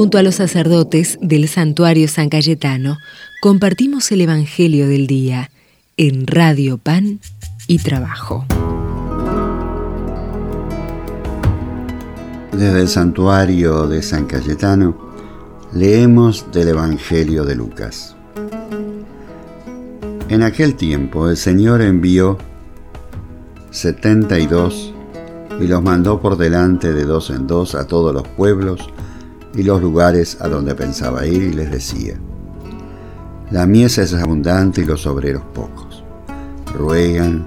Junto a los sacerdotes del santuario San Cayetano, compartimos el Evangelio del Día en Radio Pan y Trabajo. Desde el santuario de San Cayetano leemos del Evangelio de Lucas. En aquel tiempo el Señor envió 72 y los mandó por delante de dos en dos a todos los pueblos y los lugares a donde pensaba ir y les decía, la mies es abundante y los obreros pocos. Ruegan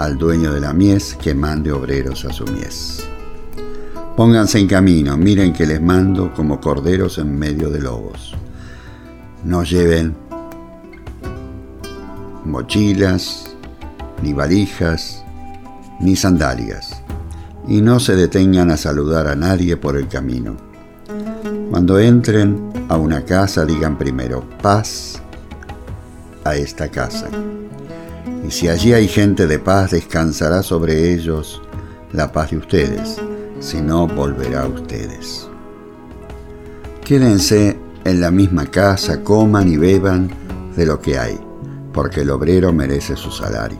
al dueño de la mies que mande obreros a su mies. Pónganse en camino, miren que les mando como corderos en medio de lobos. No lleven mochilas, ni valijas, ni sandalias, y no se detengan a saludar a nadie por el camino. Cuando entren a una casa digan primero paz a esta casa. Y si allí hay gente de paz, descansará sobre ellos la paz de ustedes, si no volverá a ustedes. Quédense en la misma casa, coman y beban de lo que hay, porque el obrero merece su salario.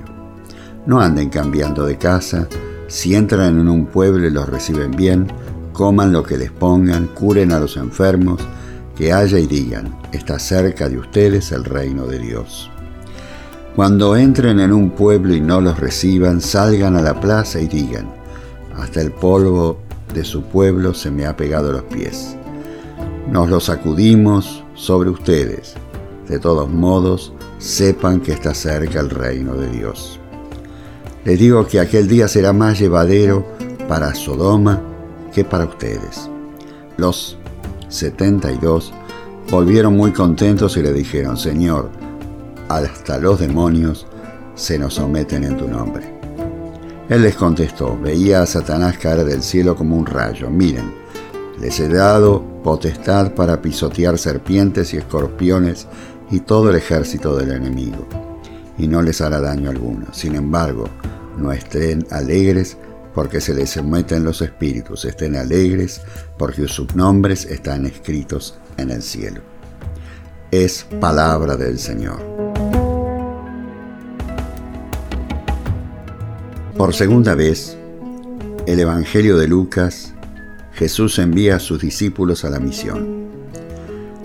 No anden cambiando de casa, si entran en un pueblo y los reciben bien, coman lo que les pongan, curen a los enfermos, que haya y digan, está cerca de ustedes el reino de Dios. Cuando entren en un pueblo y no los reciban, salgan a la plaza y digan, hasta el polvo de su pueblo se me ha pegado los pies. Nos lo sacudimos sobre ustedes. De todos modos, sepan que está cerca el reino de Dios. Les digo que aquel día será más llevadero para Sodoma que para ustedes. Los 72 volvieron muy contentos y le dijeron, Señor, hasta los demonios se nos someten en tu nombre. Él les contestó, veía a Satanás caer del cielo como un rayo. Miren, les he dado potestad para pisotear serpientes y escorpiones y todo el ejército del enemigo, y no les hará daño alguno. Sin embargo, no estén alegres porque se les someten los espíritus, estén alegres porque sus nombres están escritos en el cielo. Es palabra del Señor. Por segunda vez, el Evangelio de Lucas, Jesús envía a sus discípulos a la misión.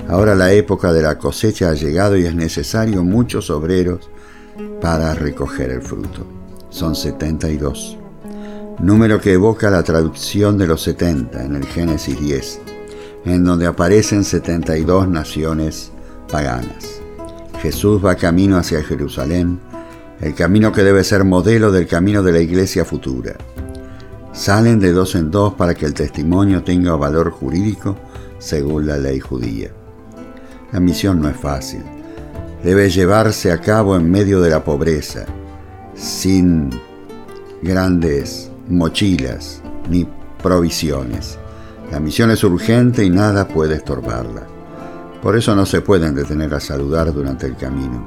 Ahora la época de la cosecha ha llegado y es necesario muchos obreros para recoger el fruto son 72, número que evoca la traducción de los 70 en el Génesis 10, en donde aparecen 72 naciones paganas. Jesús va camino hacia Jerusalén, el camino que debe ser modelo del camino de la iglesia futura. Salen de dos en dos para que el testimonio tenga valor jurídico según la ley judía. La misión no es fácil. Debe llevarse a cabo en medio de la pobreza, sin grandes mochilas ni provisiones. La misión es urgente y nada puede estorbarla. Por eso no se pueden detener a saludar durante el camino.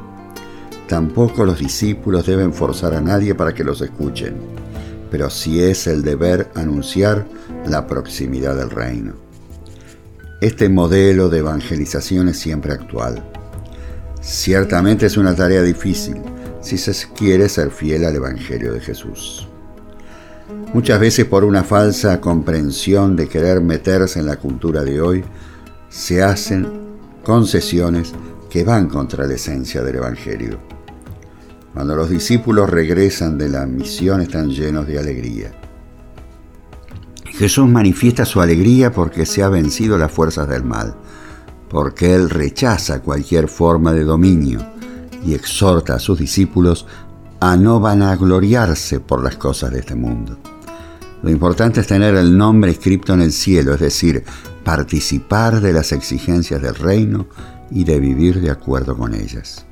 Tampoco los discípulos deben forzar a nadie para que los escuchen, pero sí es el deber anunciar la proximidad del reino. Este modelo de evangelización es siempre actual. Ciertamente es una tarea difícil, si se quiere ser fiel al Evangelio de Jesús. Muchas veces por una falsa comprensión de querer meterse en la cultura de hoy, se hacen concesiones que van contra la esencia del Evangelio. Cuando los discípulos regresan de la misión están llenos de alegría. Jesús manifiesta su alegría porque se ha vencido las fuerzas del mal, porque Él rechaza cualquier forma de dominio y exhorta a sus discípulos a no vanagloriarse por las cosas de este mundo. Lo importante es tener el nombre escrito en el cielo, es decir, participar de las exigencias del reino y de vivir de acuerdo con ellas.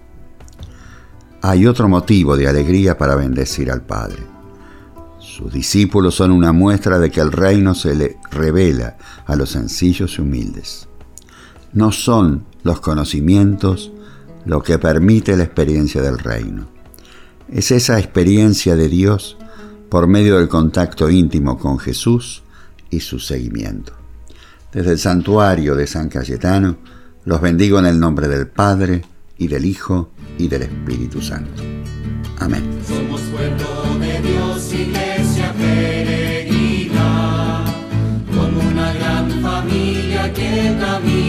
Hay otro motivo de alegría para bendecir al Padre. Sus discípulos son una muestra de que el reino se le revela a los sencillos y humildes. No son los conocimientos lo que permite la experiencia del reino. Es esa experiencia de Dios por medio del contacto íntimo con Jesús y su seguimiento. Desde el santuario de San Cayetano, los bendigo en el nombre del Padre, y del Hijo, y del Espíritu Santo. Amén. Somos pueblo de Dios, iglesia peregrina, como una gran familia que camina